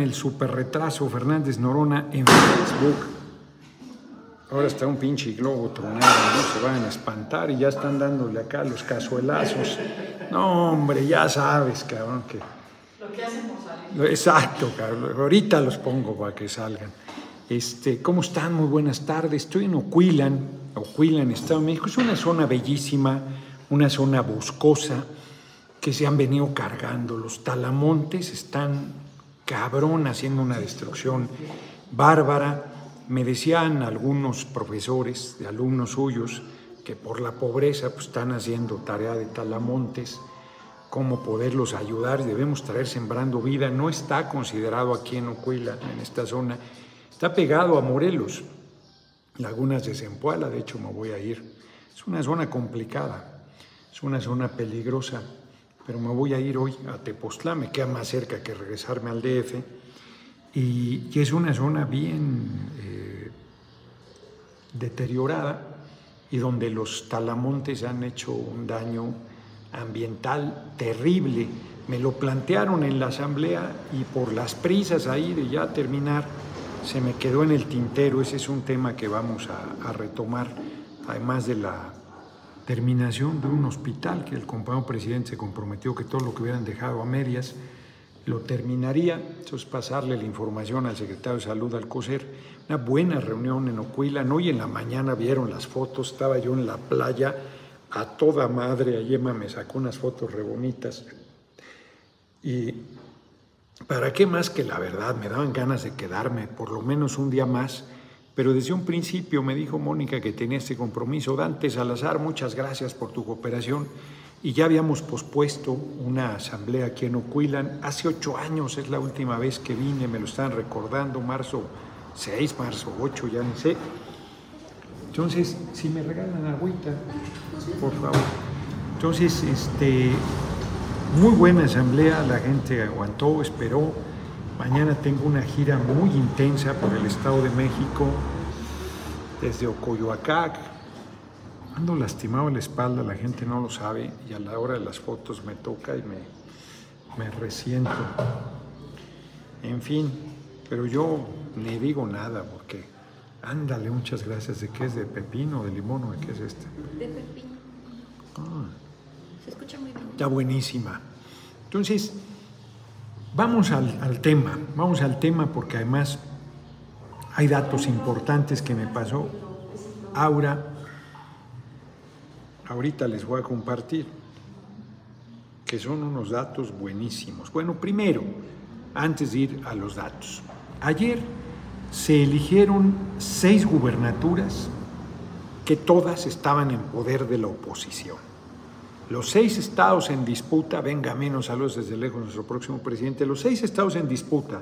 el super retraso Fernández Norona en Facebook. Ahora está un pinche globo tronado, no se van a espantar y ya están dándole acá los cazuelazos. No, hombre, ya sabes, cabrón, que... Lo que hacen por salir. Exacto, cabrón. Ahorita los pongo para que salgan. Este, ¿Cómo están? Muy buenas tardes. Estoy en Oquilan, Oquilan, Estado de México. Es una zona bellísima, una zona boscosa que se han venido cargando. Los talamontes están cabrón haciendo una destrucción bárbara. Me decían algunos profesores, de alumnos suyos, que por la pobreza pues, están haciendo tarea de talamontes, cómo poderlos ayudar. Debemos traer sembrando vida. No está considerado aquí en Ocuila, en esta zona. Está pegado a Morelos, Lagunas de Zempoala, de hecho me voy a ir. Es una zona complicada, es una zona peligrosa pero me voy a ir hoy a Tepoztlán, me queda más cerca que regresarme al DF, y, es una zona bien eh, deteriorada y donde los talamontes han hecho un daño ambiental terrible. Me lo plantearon en la asamblea y por las prisas ahí de ya terminar, se me quedó en el tintero. Ese es un tema que vamos a retomar, además de la terminación de un hospital que el compañero presidente se comprometió que todo lo que hubieran dejado a medias lo terminaría, entonces pasarle la información al secretario de Salud, al COSER, una buena reunión en Ocuila, hoy en la mañana vieron las fotos, estaba yo en la playa a toda madre, Ayema me sacó unas fotos re bonitas, y para qué más que la verdad, me daban ganas de quedarme por lo menos un día más, pero desde un principio me dijo Mónica que tenía este compromiso. Dante Salazar, muchas gracias por tu cooperación. Y ya habíamos pospuesto una asamblea aquí en Ocuilan. Hace ocho años es la última vez que vine, me lo están recordando, marzo 6, marzo 8, ya no sé. Entonces, si me regalan agüita, por favor. Entonces, este, muy buena asamblea, la gente aguantó, esperó Mañana tengo una gira muy intensa por el Estado de México, desde Ocoyoacac. Ando lastimado la espalda, la gente no lo sabe y a la hora de las fotos me toca y me, me resiento. En fin, pero yo ni digo nada porque ándale, muchas gracias. ¿De qué es? ¿De pepino, de limón o de qué es este? De pepino. Ah. Se escucha muy bien. Está buenísima. Entonces, Vamos al, tema, vamos al tema porque además hay datos importantes que me pasó Aura. Ahorita les voy a compartir, que son unos datos buenísimos. Bueno, primero, antes de ir a los datos, ayer se eligieron seis gubernaturas que todas estaban en poder de la oposición. Los seis estados en disputa, venga menos saludos desde lejos nuestro próximo presidente, los seis estados en disputa